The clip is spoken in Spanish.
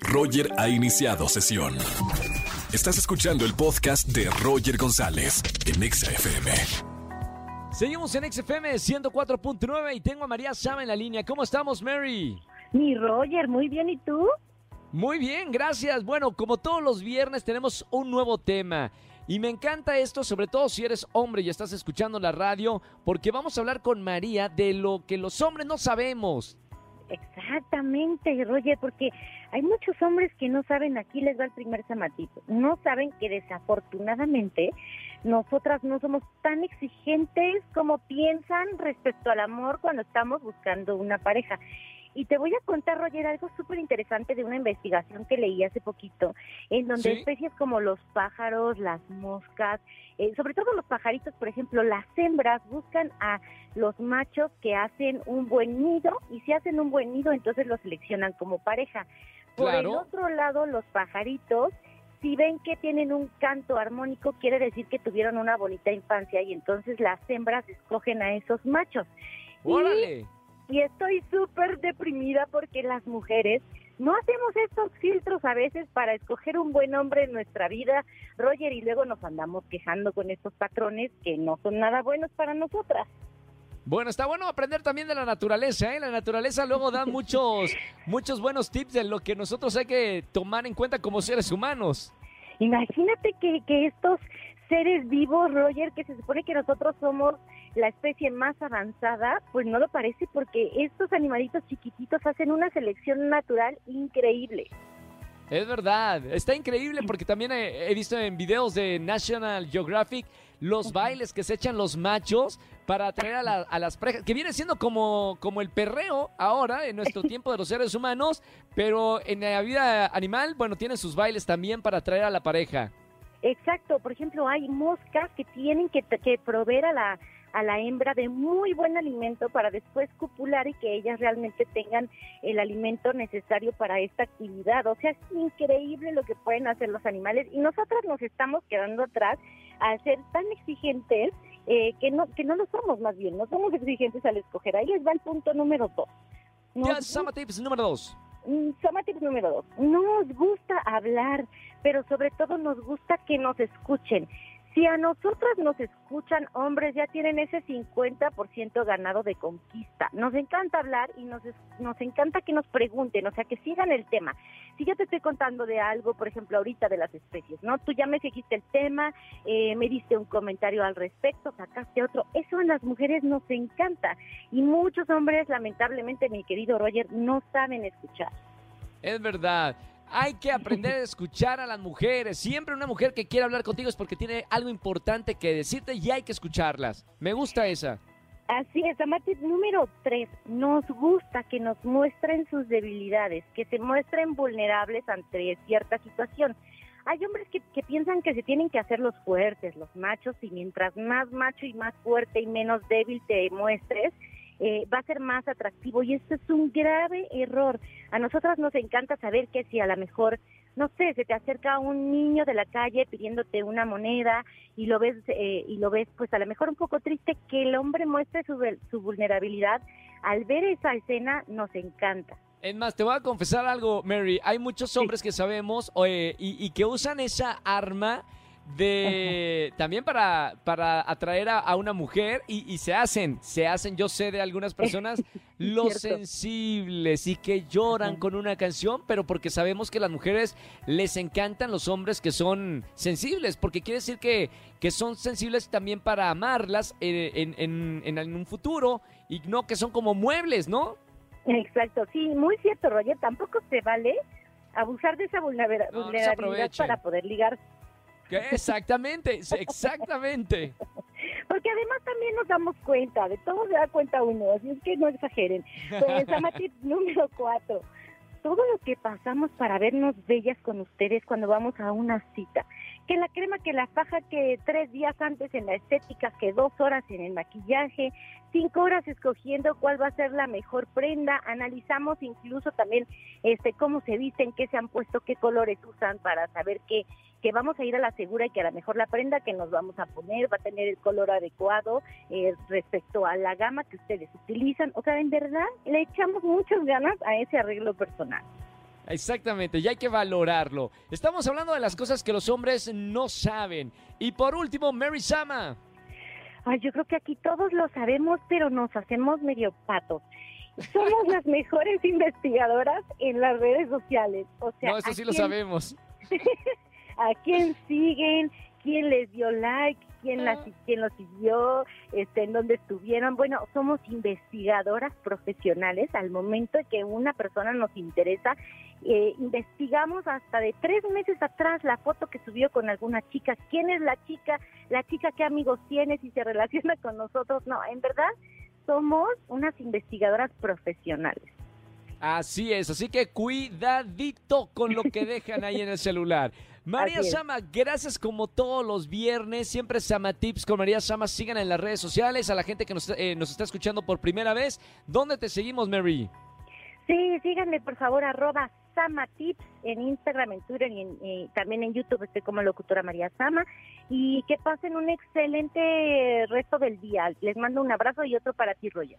Roger ha iniciado sesión. Estás escuchando el podcast de Roger González en Exa FM. Seguimos en XFM 104.9 y tengo a María Sama en la línea. ¿Cómo estamos, Mary? Mi Roger, muy bien, ¿y tú? Muy bien, gracias. Bueno, como todos los viernes tenemos un nuevo tema. Y me encanta esto, sobre todo si eres hombre y estás escuchando la radio, porque vamos a hablar con María de lo que los hombres no sabemos. Exactamente, Roger, porque hay muchos hombres que no saben, aquí les va el primer zamatito, no saben que desafortunadamente nosotras no somos tan exigentes como piensan respecto al amor cuando estamos buscando una pareja. Y te voy a contar, Roger, algo súper interesante de una investigación que leí hace poquito, en donde especies como los pájaros, las moscas, eh, sobre todo los pajaritos, por ejemplo, las hembras buscan a los machos que hacen un buen nido y si hacen un buen nido, entonces los seleccionan como pareja. Por el otro lado, los pajaritos si ven que tienen un canto armónico, quiere decir que tuvieron una bonita infancia y entonces las hembras escogen a esos machos. ¡Órale! Y, estoy súper deprimida porque las mujeres no hacemos estos filtros a veces para escoger un buen hombre en nuestra vida, Roger, y luego nos andamos quejando con estos patrones que no son nada buenos para nosotras. Bueno, está bueno aprender también de la naturaleza, ¿eh? La naturaleza luego da muchos, muchos buenos tips de lo que nosotros hay que tomar en cuenta como seres humanos. Imagínate que, que estos seres vivos, Roger, que se supone que nosotros somos la especie más avanzada, pues no lo parece porque estos animalitos chiquititos hacen una selección natural increíble. Es verdad, está increíble porque también he, visto en videos de National Geographic los bailes que se echan los machos para atraer a, las parejas, que viene siendo como, como el perreo ahora en nuestro tiempo de los seres humanos, pero en la vida animal, bueno, tienen sus bailes también para atraer a la pareja. Exacto, por ejemplo, hay moscas que tienen que, que proveer a la a la hembra de muy buen alimento para después copular y que ellas realmente tengan el alimento necesario para esta actividad. O sea, es increíble lo que pueden hacer los animales y nosotros nos estamos quedando atrás al ser tan exigentes eh, que no que no lo somos más bien, no somos exigentes al escoger. Ahí les va el punto número dos. ya, Sama Tips número dos. Mm, Sama Tips número dos. Nos gusta hablar, pero sobre todo nos gusta que nos escuchen. Si a nosotras nos escuchan hombres, ya tienen ese 50% ganado de conquista. Nos encanta hablar y nos, nos encanta que nos pregunten, o sea, que sigan el tema. Si yo te estoy contando de algo, por ejemplo, ahorita de las especies, ¿no? Tú ya me seguiste el tema, eh, me diste un comentario al respecto, sacaste otro. Eso a las mujeres nos encanta. Y muchos hombres, lamentablemente, mi querido Roger, no saben escuchar. Es verdad. Hay que aprender a escuchar a las mujeres. Siempre una mujer que quiere hablar contigo es porque tiene algo importante que decirte y hay que escucharlas. Me gusta esa. Así es, Amate. Número tres, nos gusta que nos muestren sus debilidades, que se muestren vulnerables ante cierta situación. Hay hombres que, que piensan que se tienen que hacer los fuertes, los machos, y mientras más macho y más fuerte y menos débil te muestres, eh, va a ser más atractivo y esto es un grave error. A nosotras nos encanta saber que si a lo mejor, no sé, se te acerca un niño de la calle pidiéndote una moneda y lo ves eh, y lo ves pues a lo mejor un poco triste que el hombre muestre su, su vulnerabilidad. Al ver esa escena nos encanta. Es más, te voy a confesar algo, Mary. Hay muchos hombres que sabemos y, y que usan esa arma de también para, para atraer a, una mujer y, se hacen, se hacen, yo sé de algunas personas, los sensibles y que lloran con una canción, pero porque sabemos que las mujeres les encantan los hombres que son sensibles, porque quiere decir que, que son sensibles también para amarlas eh, en, en, en, un futuro y no que son como muebles, ¿no? Exacto, sí, muy cierto, Roger, tampoco se vale abusar de esa vulnerabilidad para poder ligar Exactamente, exactamente. Porque además también nos damos cuenta, de todo se da cuenta uno, así es que no exageren. Pues, tip número cuatro, todo lo que pasamos para vernos bellas con ustedes cuando vamos a una cita. Que la crema, que la faja, que tres días antes en la estética, que dos horas en el maquillaje, cinco horas escogiendo cuál va a ser la mejor prenda. Analizamos incluso también este cómo se visten, qué se han puesto, qué colores usan para saber qué que vamos a ir a la segura y que a lo mejor la prenda que nos vamos a poner va a tener el color adecuado eh, respecto a la gama que ustedes utilizan. O sea, en verdad le echamos muchas ganas a ese arreglo personal. Exactamente, y hay que valorarlo. Estamos hablando de las cosas que los hombres no saben. Y por último, Mary Sama. Ay, yo creo que aquí todos lo sabemos, pero nos hacemos medio patos. Somos las mejores investigadoras en las redes sociales. O sea, no, eso ¿a sí lo sabemos. a quién siguen, quién les dio like, quién, Ah. las, quién los siguió, este, en dónde estuvieron. Bueno, somos investigadoras profesionales. Al momento que una persona nos interesa, eh, investigamos hasta de tres meses atrás la foto que subió con alguna chica. ¿Quién es la chica? La chica qué amigos tiene, si se relaciona con nosotros. No, en verdad somos unas investigadoras profesionales. Así es, así que cuidadito con lo que dejan ahí en el celular. María. Sama, gracias como todos los viernes. Siempre Sama Tips con María Sama. Sigan en las redes sociales. A la gente que nos, eh, nos está escuchando por primera vez, ¿dónde te seguimos, Mary? Sí, síganme por favor, arroba Sama Tips en Instagram, en Twitter y en- eh, también en YouTube estoy como locutora María Sama. Y que pasen un excelente resto del día. Les mando un abrazo y otro para ti, Roger.